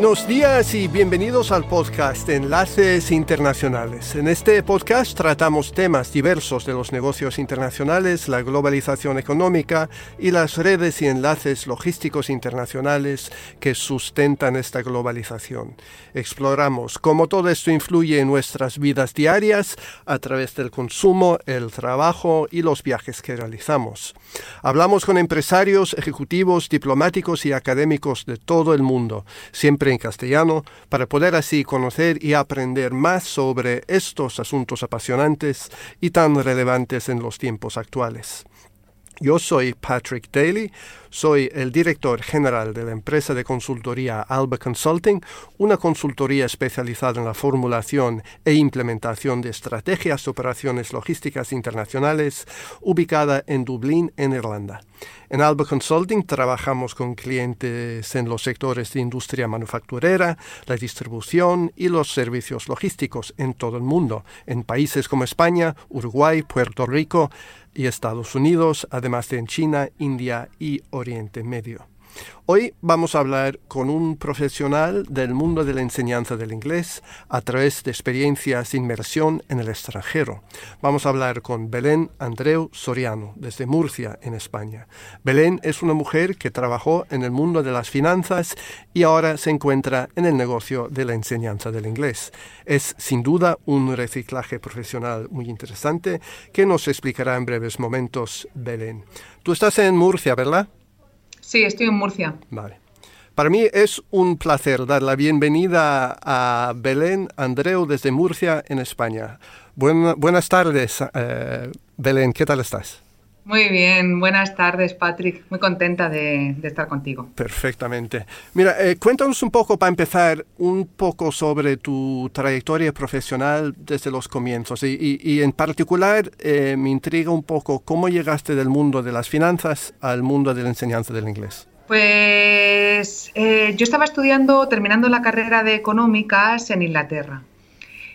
Buenos días y bienvenidos al podcast Enlaces Internacionales. En este podcast tratamos temas diversos de los negocios internacionales, la globalización económica y las redes y enlaces logísticos internacionales que sustentan esta globalización. Exploramos cómo todo esto influye en nuestras vidas diarias a través del consumo, el trabajo y los viajes que realizamos. Hablamos con empresarios, ejecutivos, diplomáticos y académicos de todo el mundo, siempre en castellano, para poder así conocer y aprender más sobre estos asuntos apasionantes y tan relevantes en los tiempos actuales. Yo soy Patrick Daly, soy el director general de la empresa de consultoría Alba Consulting, una consultoría especializada en la formulación e implementación de estrategias de operaciones logísticas internacionales ubicada en Dublín, en Irlanda. En Alba Consulting trabajamos con clientes en los sectores de industria manufacturera, la distribución y los servicios logísticos en todo el mundo, en países como España, Uruguay, Puerto Rico, y Estados Unidos, además de en China, India y Medio. Hoy vamos a hablar con un profesional del mundo de la enseñanza del inglés a través de experiencias de inmersión en el extranjero. Vamos a hablar con Belén Andreu Soriano, desde Murcia, en España. Belén es una mujer que trabajó en el mundo de las finanzas y ahora se encuentra en el negocio de la enseñanza del inglés. Es sin duda un reciclaje profesional muy interesante que nos explicará en breves momentos Belén. Tú estás en Murcia, ¿verdad? Sí, estoy en Murcia. Vale. Para mí es un placer dar la bienvenida a Belén Andreu desde Murcia, en España. buenas tardes, eh, Belén, ¿qué tal estás? Muy bien, buenas tardes Patrick, muy contenta de, estar contigo. Perfectamente. Mira, eh, cuéntanos un poco para empezar, un poco sobre tu trayectoria profesional desde los comienzos y, en particular eh, me intriga un poco cómo llegaste del mundo de las finanzas al mundo de la enseñanza del inglés. Pues eh, yo estaba estudiando, terminando la carrera de económicas en Inglaterra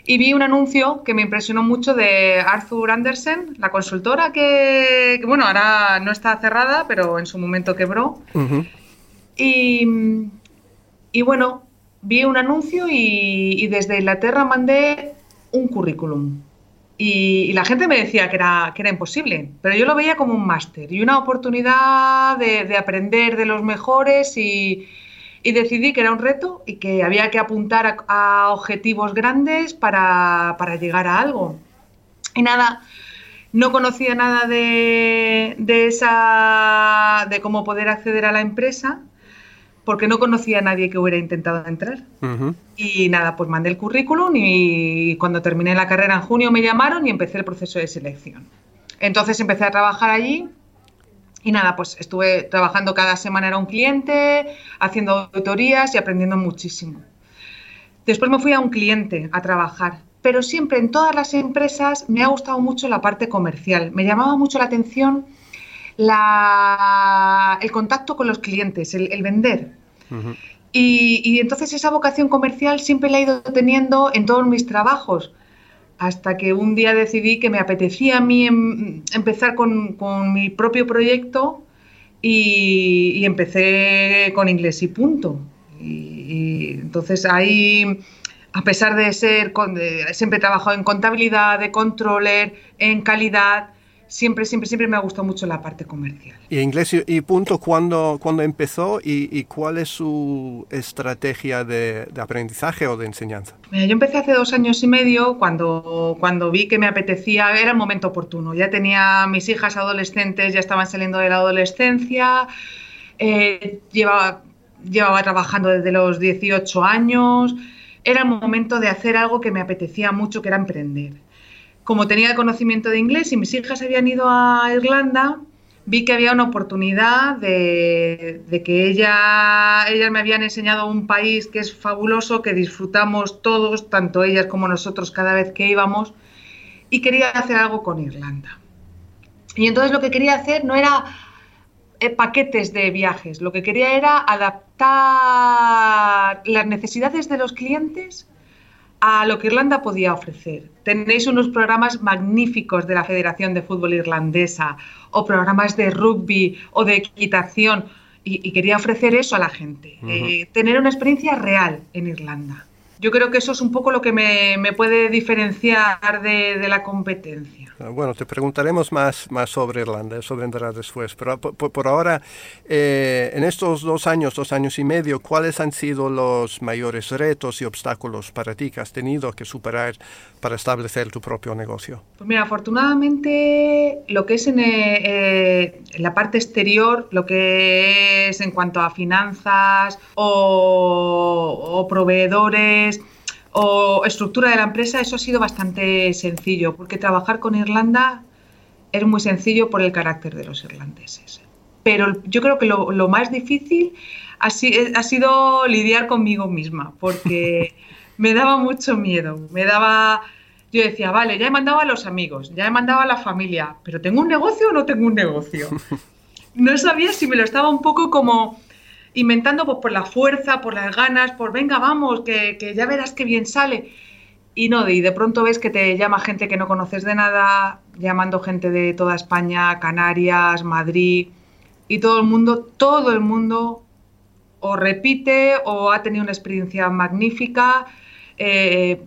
y vi un anuncio que me impresionó mucho de Arthur Andersen, la consultora que, bueno, ahora no está cerrada, pero en su momento quebró. y, y, bueno, vi un anuncio y, desde Inglaterra mandé un currículum. Y, la gente me decía que era, que era imposible, pero yo lo veía como un máster y una oportunidad de, de aprender de los mejores y, y decidí que era un reto y que había que apuntar a, objetivos grandes para, llegar a algo. Y nada, no conocía nada de, esa de cómo poder acceder a la empresa porque no conocía a nadie que hubiera intentado entrar. Y nada, pues mandé el currículum y cuando terminé la carrera en junio me llamaron y empecé el proceso de selección. Entonces empecé a trabajar allí y nada, pues estuve trabajando cada semana era un cliente, haciendo auditorías y aprendiendo muchísimo. Después me fui a un cliente a trabajar, pero siempre en todas las empresas me ha gustado mucho la parte comercial. Me llamaba mucho la atención el contacto con los clientes, el, vender. y, y entonces esa vocación comercial siempre la he ido teniendo en todos mis trabajos hasta que un día decidí que me apetecía a mí em, empezar con, mi propio proyecto y, empecé con inglés y punto. Y, entonces ahí, a pesar de ser, siempre he trabajado en contabilidad, de controller, en calidad, siempre, siempre, siempre me ha gustado mucho la parte comercial. ¿Y inglés y punto cuándo, empezó y, cuál es su estrategia de, aprendizaje o de enseñanza? yo empecé hace dos años y medio cuando, cuando vi que me apetecía, era el momento oportuno. Ya tenía mis hijas adolescentes, ya estaban saliendo de la adolescencia, eh, llevaba, llevaba trabajando desde los 18 años. Era el momento de hacer algo que me apetecía mucho, que era emprender como tenía conocimiento de inglés y mis hijas habían ido a Irlanda, vi que había una oportunidad de, que ella, ellas me habían enseñado un país que es fabuloso, que disfrutamos todos, tanto ellas como nosotros cada vez que íbamos, y quería hacer algo con Irlanda. Y entonces lo que quería hacer no era eh, paquetes de viajes, lo que quería era adaptar las necesidades de los clientes a lo que Irlanda podía ofrecer. Tenéis unos programas magníficos de la Federación de Fútbol Irlandesa o programas de rugby o de equitación. y, quería ofrecer eso a la gente, eh, tener una experiencia real en Irlanda. Yo creo que eso es un poco lo que me, puede diferenciar de, la competencia. Ah, bueno, te preguntaremos más, más sobre Irlanda, eso vendrá después. Pero por, ahora, eh, en estos dos años, dos años y medio, ¿cuáles han sido los mayores retos y obstáculos para ti que has tenido que superar para establecer tu propio negocio? Pues mira, afortunadamente lo que es en, eh, en la parte exterior, lo que es en cuanto a finanzas o, o proveedores, o estructura de la empresa, eso ha sido bastante sencillo, porque trabajar con Irlanda es muy sencillo por el carácter de los irlandeses. Pero yo creo que lo, más difícil ha, ha, sido lidiar conmigo misma, porque me daba mucho miedo, me daba... Yo decía, vale, ya he mandado a los amigos, ya he mandado a la familia, pero ¿tengo un negocio o no tengo un negocio? No sabía si me lo estaba un poco como inventando pues, por la fuerza, por las ganas, por venga, vamos, que, ya verás qué bien sale. Y no, y de pronto ves que te llama gente que no conoces de nada, llamando gente de toda España, Canarias, Madrid, y todo el mundo, todo el mundo o repite o ha tenido una experiencia magnífica. Eh,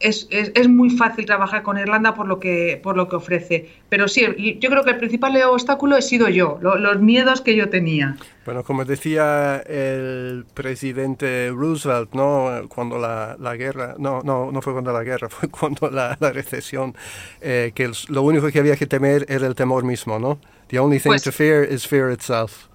es, es, muy fácil trabajar con Irlanda por lo que por lo que ofrece. Pero sí, yo creo que el principal obstáculo he sido yo, los miedos que yo tenía. Bueno, como decía el presidente Roosevelt, ¿no? Cuando la, la guerra, no, no, no fue cuando la guerra, fue cuando la, la recesión, eh, que lo único que había que temer era el temor mismo, ¿no? The only thing pues to fear is fear itself.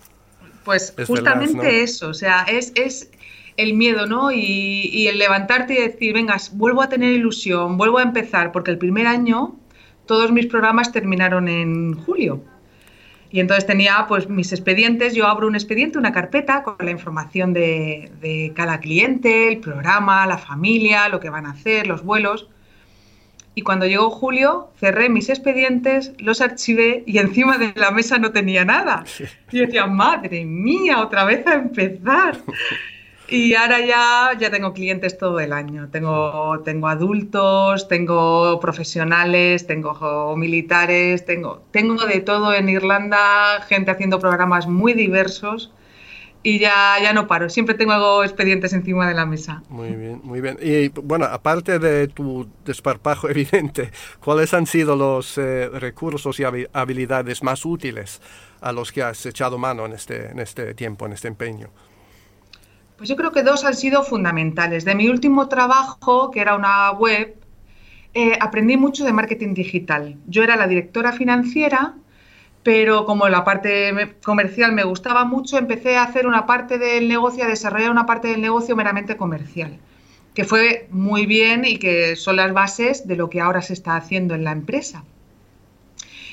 Pues justamente eso, o sea, es, es el miedo, ¿no? Y, el levantarte y decir, venga, vuelvo a tener ilusión, vuelvo a empezar, porque el primer año todos mis programas terminaron en julio. Y entonces tenía pues mis expedientes, yo abro un expediente, una carpeta con la información de, de, cada cliente, el programa, la familia, lo que van a hacer, los vuelos. Y cuando llegó julio, cerré mis expedientes, los archivé y encima de la mesa no tenía nada. Y yo decía, madre mía, otra vez a empezar. Y ahora ya, ya tengo clientes todo el año. Tengo, tengo adultos, tengo profesionales, tengo militares, tengo, tengo de todo en Irlanda, gente haciendo programas muy diversos y ya, ya no paro. Siempre tengo expedientes encima de la mesa. Muy bien, muy bien. Y bueno, aparte de tu desparpajo evidente, ¿cuáles han sido los eh, recursos y habilidades más útiles a los que has echado mano en este, en este tiempo, en este empeño? Pues yo creo que dos han sido fundamentales. De mi último trabajo, que era una web, eh, aprendí mucho de marketing digital. Yo era la directora financiera, pero como la parte comercial me gustaba mucho, empecé a hacer una parte del negocio, a desarrollar una parte del negocio meramente comercial, que fue muy bien y que son las bases de lo que ahora se está haciendo en la empresa.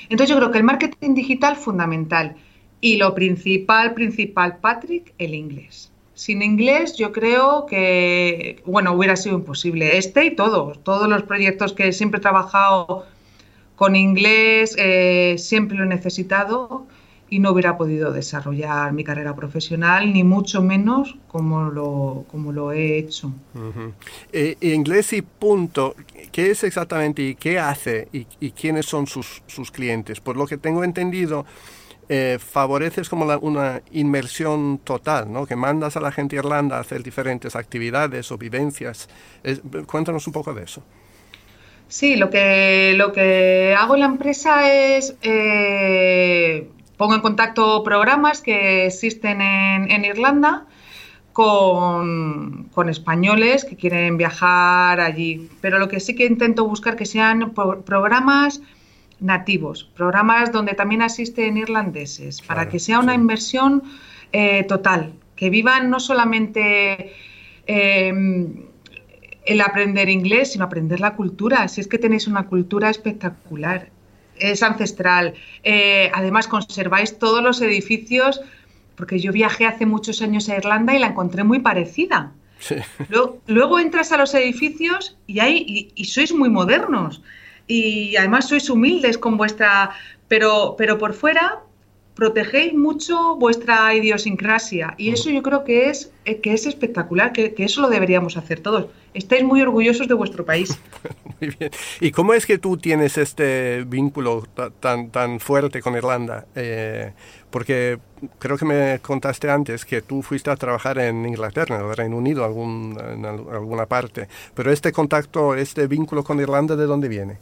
Entonces yo creo que el marketing digital fundamental y lo principal, principal, Patrick, el inglés sin inglés yo creo que, bueno, hubiera sido imposible. Este y todos, todos los proyectos que siempre he trabajado con inglés, eh, siempre lo he necesitado y no hubiera podido desarrollar mi carrera profesional, ni mucho menos como lo, como lo he hecho. Eh, inglés y punto, ¿qué es exactamente y qué hace y, y quiénes son sus, sus clientes? Por lo que tengo entendido, eh, favoreces como una inmersión total, ¿no? que mandas a la gente a Irlanda a hacer diferentes actividades o vivencias. cuéntanos un poco de eso. Sí, lo que, lo que hago en la empresa es eh, pongo en contacto programas que existen en, Irlanda con, con, españoles que quieren viajar allí. Pero lo que sí que intento buscar que sean programas nativos, programas donde también asisten irlandeses, para que sea una inversión eh, total, que vivan no solamente em, el aprender inglés, sino aprender la cultura. Si es que tenéis una cultura espectacular, es ancestral. Eh, además, conserváis todos los edificios, porque yo viajé hace muchos años a Irlanda y la encontré muy parecida. Luego, entras a los edificios y, hay, y sois muy modernos y además sois humildes con vuestra, pero, pero por fuera protegéis mucho vuestra idiosincrasia y eso yo creo que es, eh, que es espectacular, que, eso lo deberíamos hacer todos. Estáis muy orgullosos de vuestro país. muy bien. ¿Y cómo es que tú tienes este vínculo tan, tan fuerte con Irlanda? Eh, Porque creo que me contaste antes que tú fuiste a trabajar en Inglaterra, en el Reino Unido, algún, en alguna parte. Pero este contacto, este vínculo con Irlanda, ¿de dónde viene?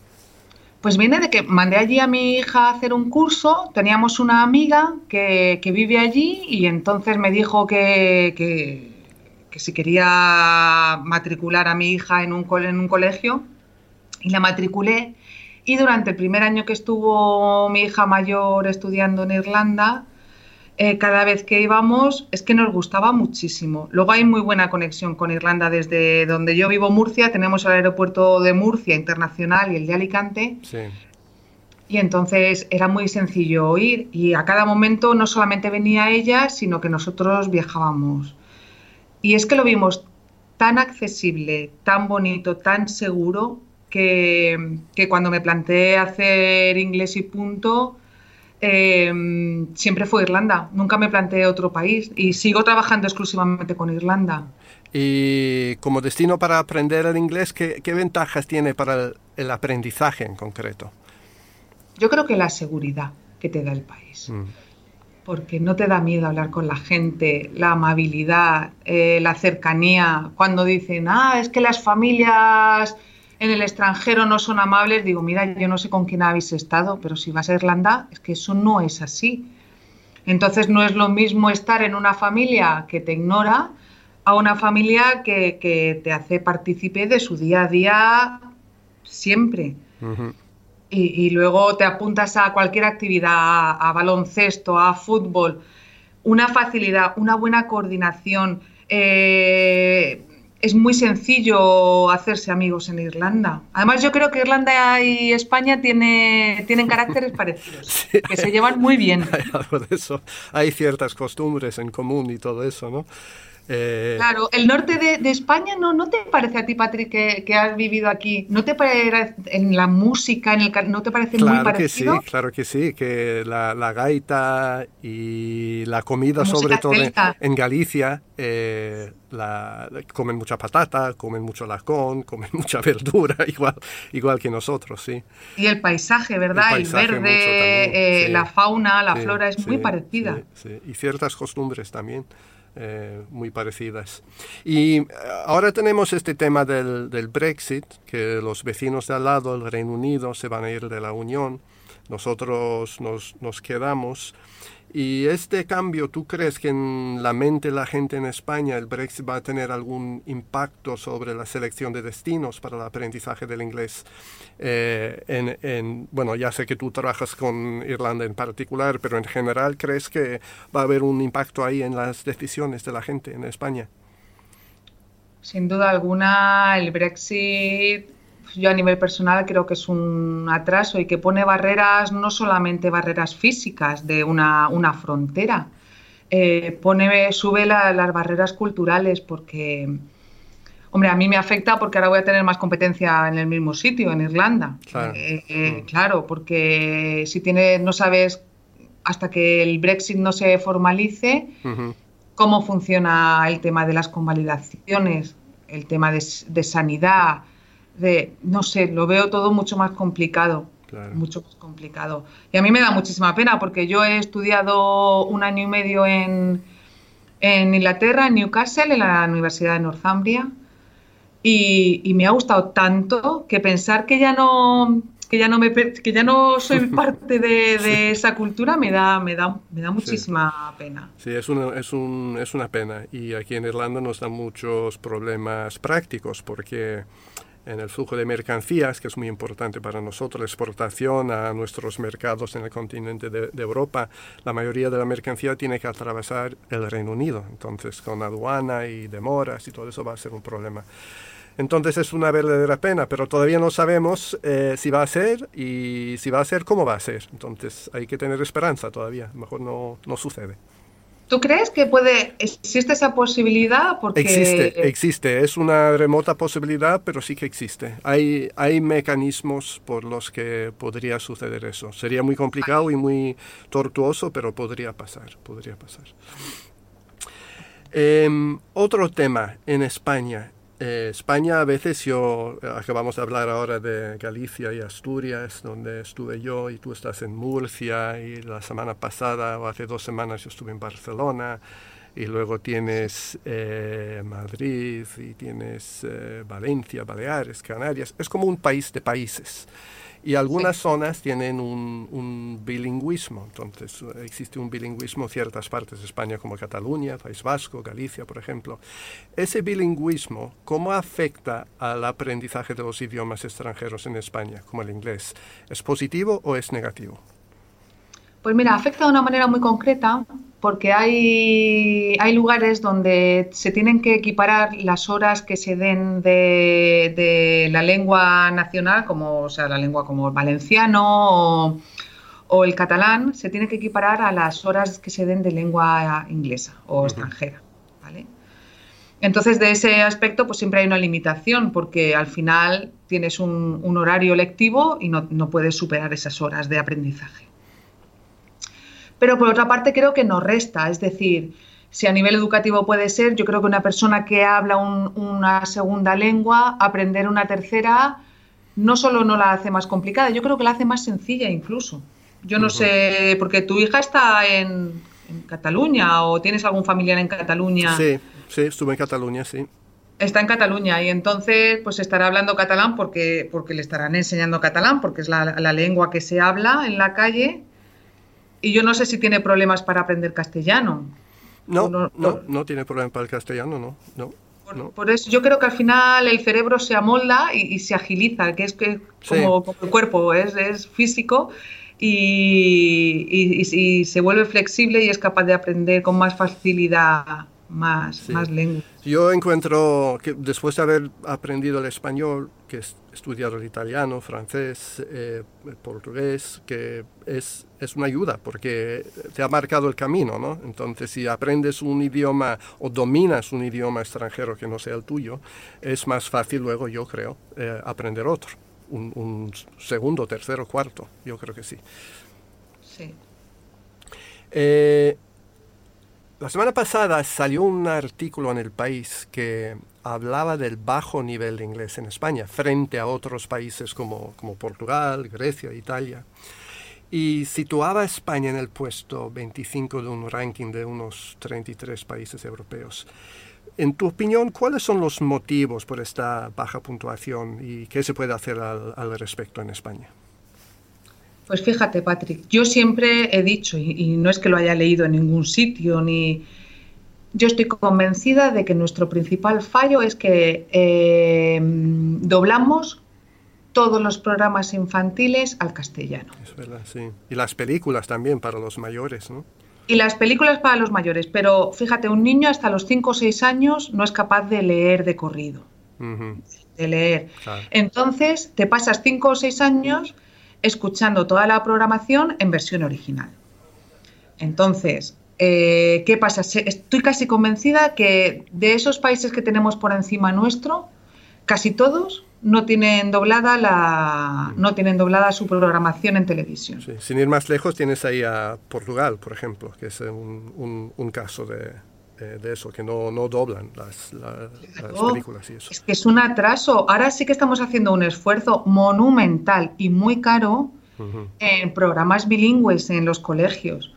Pues viene de que mandé allí a mi hija a hacer un curso, teníamos una amiga que, que vive allí y entonces me dijo que, que, si quería matricular a mi hija en un, en un colegio y la matriculé. Y durante el primer año que estuvo mi hija mayor estudiando en Irlanda, eh, cada vez que íbamos es que nos gustaba muchísimo. Luego hay muy buena conexión con Irlanda desde donde yo vivo, Murcia. Tenemos el aeropuerto de Murcia internacional y el de Alicante. Sí. Y entonces era muy sencillo ir y a cada momento no solamente venía ella, sino que nosotros viajábamos. Y es que lo vimos tan accesible, tan bonito, tan seguro, que, que cuando me planteé hacer inglés y punto, eh, siempre fue Irlanda. Nunca me planteé otro país y sigo trabajando exclusivamente con Irlanda. Y como destino para aprender el inglés, ¿qué, ventajas tiene para el, aprendizaje en concreto? Yo creo que la seguridad que te da el país. Mm. Porque no te da miedo hablar con la gente, la amabilidad, eh, la cercanía. Cuando dicen, ah, es que las familias en el extranjero no son amables, digo, mira, yo no sé con quién habéis estado, pero si vas a Irlanda, es que eso no es así. Entonces no es lo mismo estar en una familia que te ignora a una familia que, te hace partícipe de su día a día siempre. y, luego te apuntas a cualquier actividad, a, baloncesto, a fútbol, una facilidad, una buena coordinación. Eh, es muy sencillo hacerse amigos en Irlanda. Además, yo creo que Irlanda y España tiene, tienen caracteres parecidos, que se llevan muy bien. Hay algo de eso. Hay ciertas costumbres en común y todo eso, ¿no? Eh, claro, el norte de, España no, ¿no te parece a ti, Patrick, que, has vivido aquí? ¿No te parece en la música, en el, no te parece muy parecido? Que sí, claro que sí, que la, gaita y la comida, sobre todo en, Galicia, eh, la, comen mucha patata, comen mucho lacón, comen mucha verdura, igual, igual que nosotros, sí. Y el paisaje, ¿verdad? El, verde, eh, la fauna, la flora es muy parecida. Y ciertas costumbres también. Eh, muy parecidas. Y eh, ahora tenemos este tema del, del, Brexit, que los vecinos de al lado, el Reino Unido, se van a ir de la Unión, nosotros nos, nos quedamos. Y este cambio, ¿tú crees que en la mente de la gente en España el Brexit va a tener algún impacto sobre la selección de destinos para el aprendizaje del inglés? Eh, en, bueno, ya sé que tú trabajas con Irlanda en particular, pero en general, ¿crees que va a haber un impacto ahí en las decisiones de la gente en España? Sin duda alguna, el Brexit yo a nivel personal creo que es un atraso y que pone barreras, no solamente barreras físicas de una, frontera, eh, pone, sube las barreras culturales porque, hombre, a mí me afecta porque ahora voy a tener más competencia en el mismo sitio, en Irlanda. Claro, eh, eh, porque si tiene, no sabes hasta que el Brexit no se formalice cómo funciona el tema de las convalidaciones, el tema de, de sanidad, de, no sé, lo veo todo mucho más complicado. Mucho más complicado. Y a mí me da muchísima pena porque yo he estudiado un año y medio en, en Inglaterra, en Newcastle, en la Universidad de Northumbria, y, me ha gustado tanto que pensar que ya no que ya no me que ya no soy parte de, esa cultura me da me da me da muchísima pena sí es una es un, es una pena y aquí en Irlanda nos dan muchos problemas prácticos porque en el flujo de mercancías, que es muy importante para nosotros, la exportación a nuestros mercados en el continente de, Europa, la mayoría de la mercancía tiene que atravesar el Reino Unido. Entonces, con aduana y demoras y todo eso va a ser un problema. Entonces es una verdadera pena, pero todavía no sabemos eh, si va a ser y si va a ser, cómo va a ser. Entonces hay que tener esperanza todavía, mejor no, no sucede. ¿Tú crees que puede, existe esa posibilidad? Porque... Existe, existe. Es una remota posibilidad, pero sí que existe. Hay, hay mecanismos por los que podría suceder eso. Sería muy complicado y muy tortuoso, pero podría pasar, podría pasar. Em, otro tema en España. Eh, España a veces yo, acabamos de hablar ahora de Galicia y Asturias, donde estuve yo y tú estás en Murcia y la semana pasada o hace dos semanas yo estuve en Barcelona y luego tienes eh, Madrid y tienes eh, Valencia, Baleares, Canarias. Es como un país de países. Y algunas zonas tienen un, bilingüismo, entonces existe un bilingüismo en ciertas partes de España como Cataluña, País Vasco, Galicia, por ejemplo. Ese bilingüismo, ¿cómo afecta al aprendizaje de los idiomas extranjeros en España, como el inglés? ¿Es positivo o es negativo? Pues mira, afecta de una manera muy concreta porque hay, hay lugares donde se tienen que equiparar las horas que se den de, la lengua nacional, como o sea, la lengua como el valenciano o, el catalán, se tiene que equiparar a las horas que se den de lengua inglesa o extranjera. Entonces, de ese aspecto, pues siempre hay una limitación, porque al final tienes un, horario lectivo y no puedes superar esas horas de aprendizaje pero por otra parte creo que nos resta, es decir, si a nivel educativo puede ser, yo creo que una persona que habla una segunda lengua, aprender una tercera, no solo no la hace más complicada, yo creo que la hace más sencilla incluso. Yo no sé, porque tu hija está en, Cataluña o tienes algún familiar en Cataluña. Sí, sí, estuve en Cataluña, sí. Está en Cataluña y entonces pues estará hablando catalán porque, porque le estarán enseñando catalán, porque es la lengua que se habla en la calle y yo no sé si tiene problemas para aprender castellano. No, no, no, tiene problemas para el castellano, no. no. Por, eso yo creo que al final el cerebro se amolda y, se agiliza, que es que como, el cuerpo es, es físico y, y, se vuelve flexible y es capaz de aprender con más facilidad más, más lengua. Yo encuentro que después de haber aprendido el español, que he estudiado el italiano, francés, eh, portugués, que es, es una ayuda porque te ha marcado el camino, ¿no? Entonces, si aprendes un idioma o dominas un idioma extranjero que no sea el tuyo, es más fácil luego, yo creo, eh, aprender otro. Un, un, segundo, tercero, cuarto, yo creo que sí. Sí. Eh, la semana pasada salió un artículo en el país que hablaba del bajo nivel de inglés en España frente a otros países como, como Portugal, Grecia, Italia. Y situaba a España en el puesto 25 de un ranking de unos 33 países europeos. En tu opinión, ¿cuáles son los motivos por esta baja puntuación y qué se puede hacer al respecto en España? Pues fíjate, Patrick, yo siempre he dicho, y, no es que lo haya leído en ningún sitio, ni yo estoy convencida de que nuestro principal fallo es que eh, doblamos todos los programas infantiles al castellano. Es verdad, sí. Y las películas también para los mayores, ¿no? Y las películas para los mayores, pero fíjate, un niño hasta los 5 o 6 años no es capaz de leer de corrido. De leer. Entonces, te pasas 5 o 6 años escuchando toda la programación en versión original. Entonces, eh, ¿qué pasa? Estoy casi convencida que de esos países que tenemos por encima nuestro, casi todos no tienen doblada la no tienen doblada su programación en televisión. Sin ir más lejos, tienes ahí a Portugal, por ejemplo, que es un caso de, de eso, que no, no doblan las, películas y eso. Es que es un atraso. Ahora sí que estamos haciendo un esfuerzo monumental y muy caro en programas bilingües en los colegios.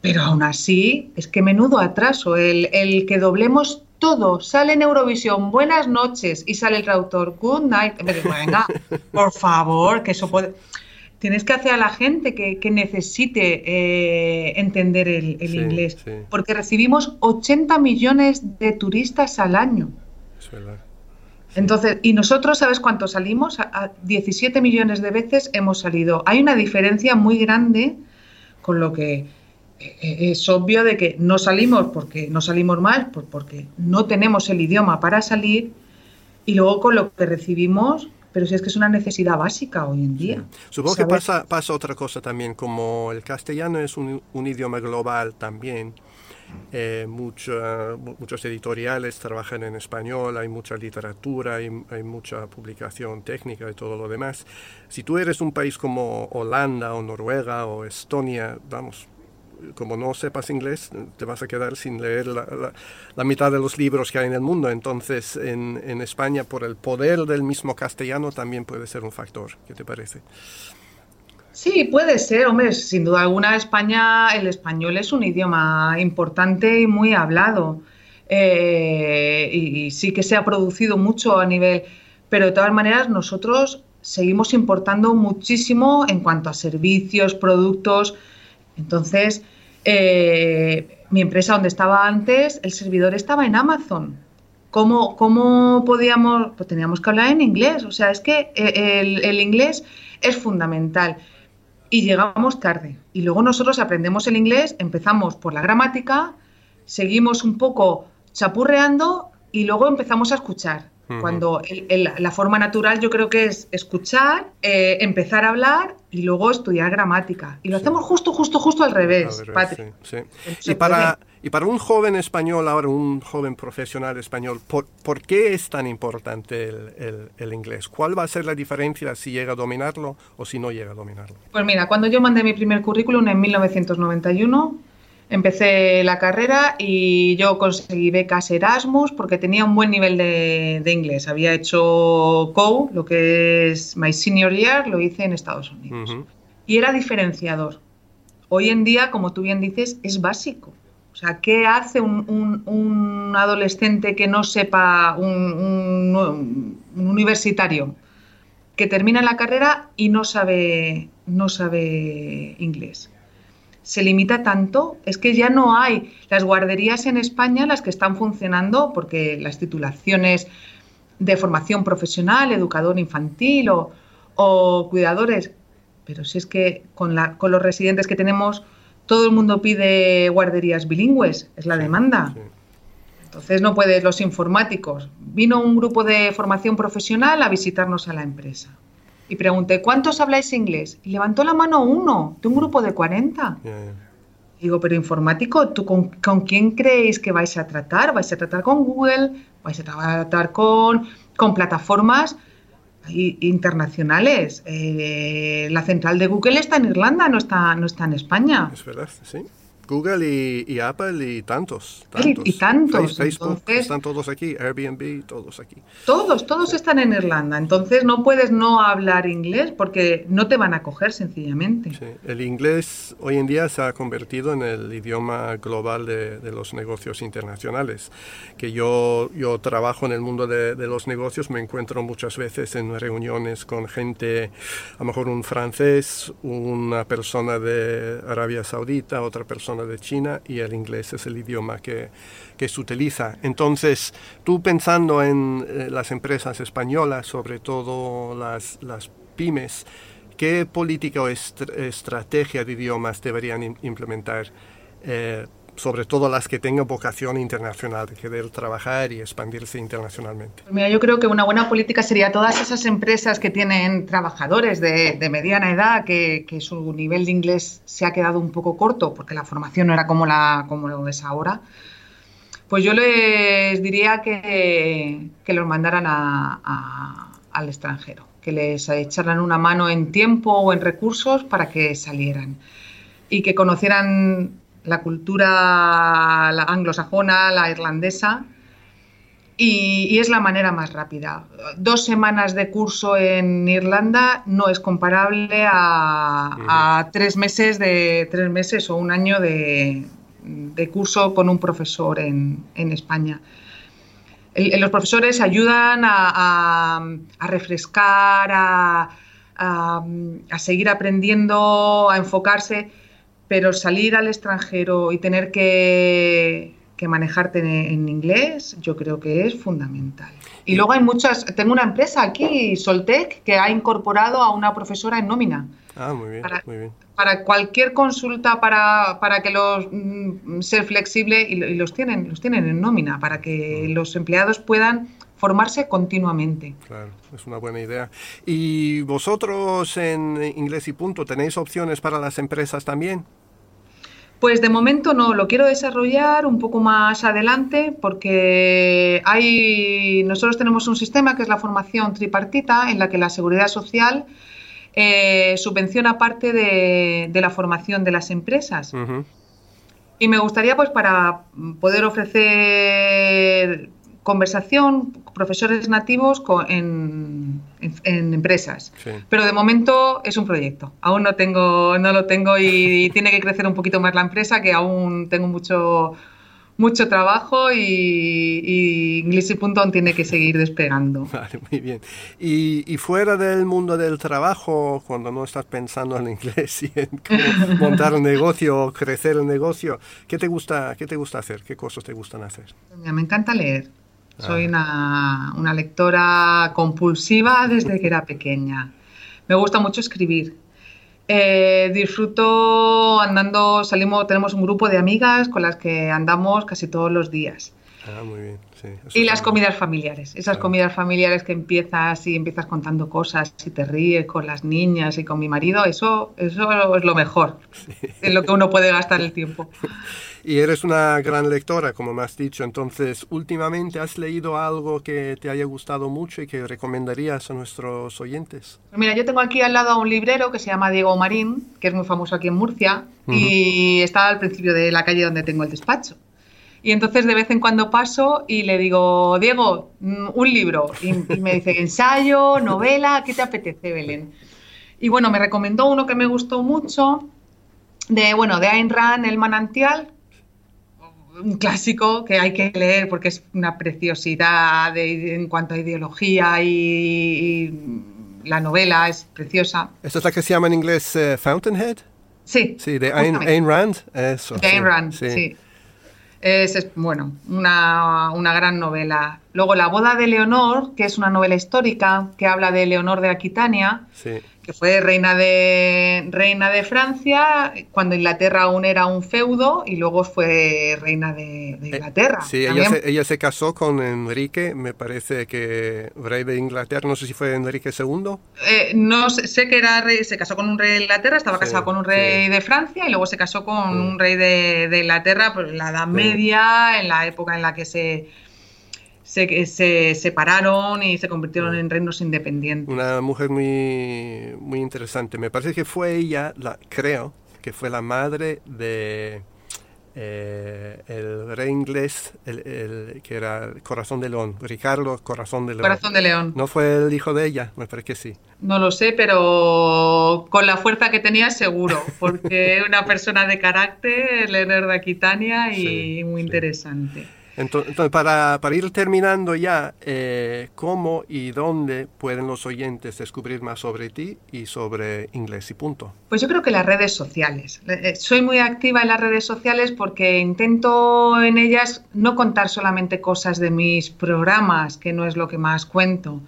Pero aún así, es que menudo atraso. El, el que doblemos todo, sale en Eurovisión, buenas noches, y sale el traductor, good night. Venga, por favor, que eso puede tienes que hacer a la gente que, necesite eh, entender el, inglés, porque recibimos 80 millones de turistas al año. Es verdad. Entonces, y nosotros, ¿sabes cuánto salimos? A 17 millones de veces hemos salido. Hay una diferencia muy grande con lo que eh, es obvio de que no salimos porque no salimos más, porque no tenemos el idioma para salir, y luego con lo que recibimos pero si es que es una necesidad básica hoy en día. Supongo que pasa, pasa otra cosa también, como el castellano es un, idioma global también. Eh, muchos editoriales trabajan en español, hay mucha literatura, hay, hay, mucha publicación técnica y todo lo demás. Si tú eres un país como Holanda o Noruega o Estonia, vamos, como no sepas inglés, te vas a quedar sin leer la, mitad de los libros que hay en el mundo. Entonces, en, en, España, por el poder del mismo castellano, también puede ser un factor. ¿Qué te parece? Sí, puede ser, hombre, sin duda alguna España, el español es un idioma importante y muy hablado. Eh, y, sí que se ha producido mucho a nivel, pero de todas maneras nosotros seguimos importando muchísimo en cuanto a servicios, productos. Entonces, eh, mi empresa donde estaba antes, el servidor estaba en Amazon. ¿Cómo, cómo podíamos? Pues teníamos que hablar en inglés. O sea, es que eh, el, el inglés es fundamental y llegamos tarde. Y luego nosotros aprendemos el inglés, empezamos por la gramática, seguimos un poco chapurreando y luego empezamos a escuchar. Cuando la forma natural yo creo que es escuchar, eh, empezar a hablar y luego estudiar gramática. Y lo hacemos justo, justo, justo al revés, Y, para, y para un joven español, ahora un joven profesional español, ¿por, qué es tan importante el, el, inglés? ¿Cuál va a ser la diferencia si llega a dominarlo o si no llega a dominarlo? Pues mira, cuando yo mandé mi primer currículum en 1991, empecé la carrera y yo conseguí becas Erasmus porque tenía un buen nivel de, inglés. Había hecho COU, lo que es My Senior Year, lo hice en Estados Unidos. Y era diferenciador. Hoy en día, como tú bien dices, es básico. O sea, ¿qué hace un, adolescente que no sepa, un, un, universitario, que termina la carrera y no sabe, no sabe inglés? Se limita tanto, es que ya no hay las guarderías en España las que están funcionando porque las titulaciones de formación profesional, educador infantil o, cuidadores, pero si es que con, la, con los residentes que tenemos todo el mundo pide guarderías bilingües, es la demanda. Entonces no puedes los informáticos. Vino un grupo de formación profesional a visitarnos a la empresa y pregunté, ¿cuántos habláis inglés? Y levantó la mano uno, de un grupo de 40. Digo, pero informático, ¿tú con, quién creéis que vais a tratar? ¿Vais a tratar con Google? ¿Vais a tratar con, con plataformas internacionales? Eh, la central de Google está en Irlanda, no está, no está en España. Es verdad, sí. Google y, Apple y tantos. Y, tantos. Facebook, están todos aquí, Airbnb, todos aquí. Todos, todos están en Irlanda. Entonces no puedes no hablar inglés porque no te van a coger sencillamente. Sí. El inglés hoy en día se ha convertido en el idioma global de, los negocios internacionales. Que yo, yo trabajo en el mundo de, de, los negocios, me encuentro muchas veces en reuniones con gente, a lo mejor un francés, una persona de Arabia Saudita, otra persona de China y el inglés es el idioma que, se utiliza. Entonces, tú pensando en eh, las empresas españolas, sobre todo las, las pymes, ¿qué política o estrategia de idiomas deberían implementar? Eh, sobre todo las que tengan vocación internacional, de querer trabajar y expandirse internacionalmente? Pues mira, yo creo que una buena política sería todas esas empresas que tienen trabajadores de, mediana edad, que, su nivel de inglés se ha quedado un poco corto, porque la formación no era como, la, como lo es ahora. Pues yo les diría que, que los mandaran al extranjero, que les echaran una mano en tiempo o en recursos para que salieran y que conocieran la cultura anglosajona, la irlandesa, y, es la manera más rápida. Dos semanas de curso en Irlanda no es comparable a, tres meses de tres meses o un año de, curso con un profesor en, España. los profesores ayudan a, refrescar, a, a seguir aprendiendo, a enfocarse pero salir al extranjero y tener que, manejarte en, inglés, yo creo que es fundamental. Y luego hay muchas, tengo una empresa aquí, Soltec, que ha incorporado a una profesora en nómina. Ah, muy bien, para, muy bien. Para cualquier consulta, para, para que los mm, ser flexible y, los tienen, los tienen en nómina, para que mm. los empleados puedan formarse continuamente. Claro, es una buena idea. ¿Y vosotros en Inglés y Punto tenéis opciones para las empresas también? Pues de momento no, lo quiero desarrollar un poco más adelante porque hay, nosotros tenemos un sistema que es la formación tripartita en la que la seguridad social eh, subvenciona parte de, la formación de las empresas. Y me gustaría, pues, para poder ofrecer conversación, profesores nativos en, empresas. Pero de momento es un proyecto. Aún no tengo, no lo tengo y, tiene que crecer un poquito más la empresa, que aún tengo mucho mucho trabajo y, y Inglés y Punto tiene que seguir despegando. Vale, muy bien. Y, y, fuera del mundo del trabajo, cuando no estás pensando en inglés y en montar un negocio o crecer un negocio, ¿qué te, gusta, ¿qué te gusta hacer? ¿Qué cosas te gustan hacer? me encanta leer. Soy una, una lectora compulsiva desde que era pequeña. Me gusta mucho escribir. Eh, disfruto andando, salimos, tenemos un grupo de amigas con las que andamos casi todos los días. Ah, muy bien. y las comidas familiares, esas comidas familiares que empiezas y empiezas contando cosas y te ríes con las niñas y con mi marido, eso, eso es lo mejor, en lo que uno puede gastar el tiempo. Y eres una gran lectora, como me has dicho. Entonces, últimamente has leído algo que te haya gustado mucho y que recomendarías a nuestros oyentes. Mira, yo tengo aquí al lado a un librero que se llama Diego Marín, que es muy famoso aquí en Murcia, y está al principio de la calle donde tengo el despacho. Y entonces de vez en cuando paso y le digo, Diego, mm, un libro. Y, me dice, ensayo, novela, ¿qué te apetece, Belén? Y bueno, me recomendó uno que me gustó mucho, de, bueno, de Ayn Rand, El manantial, un clásico que hay que leer porque es una preciosidad en cuanto a ideología y, la novela es preciosa. ¿Esta es la que se llama en inglés eh, Fountainhead? Sí. Sí, de Ayn, Rand. Eso, de Ayn Rand, sí. Es, bueno, una, una, gran novela. Luego La boda de Leonor, que es una novela histórica que habla de Leonor de Aquitania. Sí que fue reina de, reina de Francia cuando Inglaterra aún era un feudo y luego fue reina de, eh, Inglaterra. Sí, ella se, ella se, casó con Enrique, me parece que rey de Inglaterra, no sé si fue Enrique II. Eh, no sé, que era rey, se casó con un rey de Inglaterra, estaba casado con un rey de Francia y luego se casó con un rey de, de Inglaterra en la Edad Media, en la época en la que se se, se separaron y se convirtieron en reinos independientes. Una mujer muy, muy interesante. Me parece que fue ella, la, creo, que fue la madre de eh, el rey inglés, el, que era Corazón de León, Ricardo Corazón de León. Corazón de León. ¿No fue el hijo de ella? Me parece que sí. No lo sé, pero con la fuerza que tenía seguro, porque una persona de carácter, Leonor de Aquitania y muy interesante. Entonces, para, para, ir terminando ya, eh, ¿cómo y dónde pueden los oyentes descubrir más sobre ti y sobre inglés y punto? Pues yo creo que las redes sociales. Eh, soy muy activa en las redes sociales porque intento en ellas no contar solamente cosas de mis programas, que no es lo que más cuento,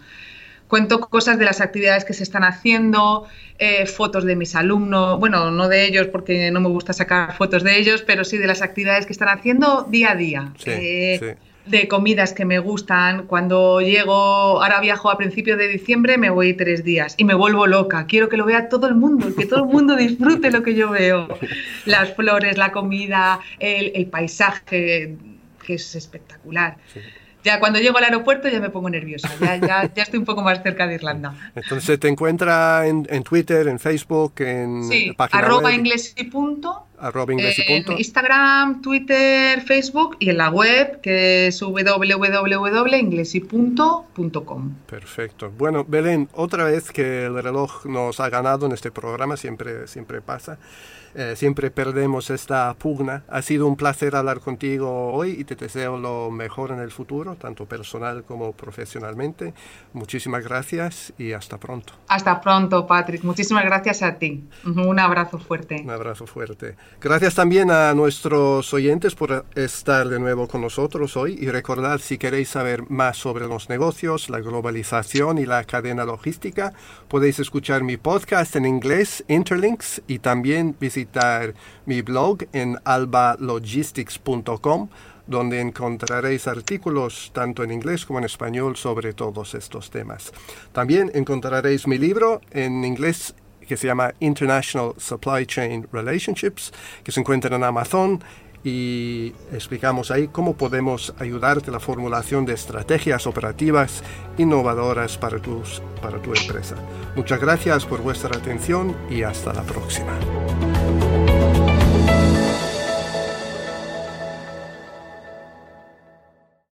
cuento cosas de las actividades que se están haciendo, eh, fotos de mis alumnos, bueno, no de ellos porque no me gusta sacar fotos de ellos, pero sí de las actividades que están haciendo día a día. Eh, de comidas que me gustan. Cuando llego, ahora viajo a principios de diciembre, me voy tres días y me vuelvo loca. Quiero que lo vea todo el mundo, que todo el mundo disfrute lo que yo veo. Las flores, la comida, el, paisaje, que es espectacular ya cuando llego al aeropuerto ya me pongo nerviosa, ya, ya, ya estoy un poco más cerca de Irlanda. Entonces te encuentra en, en Twitter, en Facebook, en sí, arroba inglés y punto. Arroba inglés y punto. Instagram, Twitter, Facebook y en la web que es www.inglesipunto.com. Perfecto. Bueno, Belén, otra vez que el reloj nos ha ganado en este programa, siempre, siempre pasa. Eh, siempre perdemos esta pugna. Ha sido un placer hablar contigo hoy y te deseo lo mejor en el futuro, tanto personal como profesionalmente. Muchísimas gracias y hasta pronto. Hasta pronto, Patrick. Muchísimas gracias a ti. Un abrazo fuerte. Un abrazo fuerte. Gracias también a nuestros oyentes por estar de nuevo con nosotros hoy y recordad si queréis saber más sobre los negocios, la globalización y la cadena logística, podéis escuchar mi podcast en inglés, Interlinks, y también visitar mi blog en albalogistics.com donde encontraréis artículos tanto en inglés como en español sobre todos estos temas. También encontraréis mi libro en inglés que se llama International Supply Chain Relationships, que se encuentra en Amazon y explicamos ahí cómo podemos ayudarte la formulación de estrategias operativas innovadoras para, tus, para tu empresa. Muchas gracias por vuestra atención y hasta la próxima.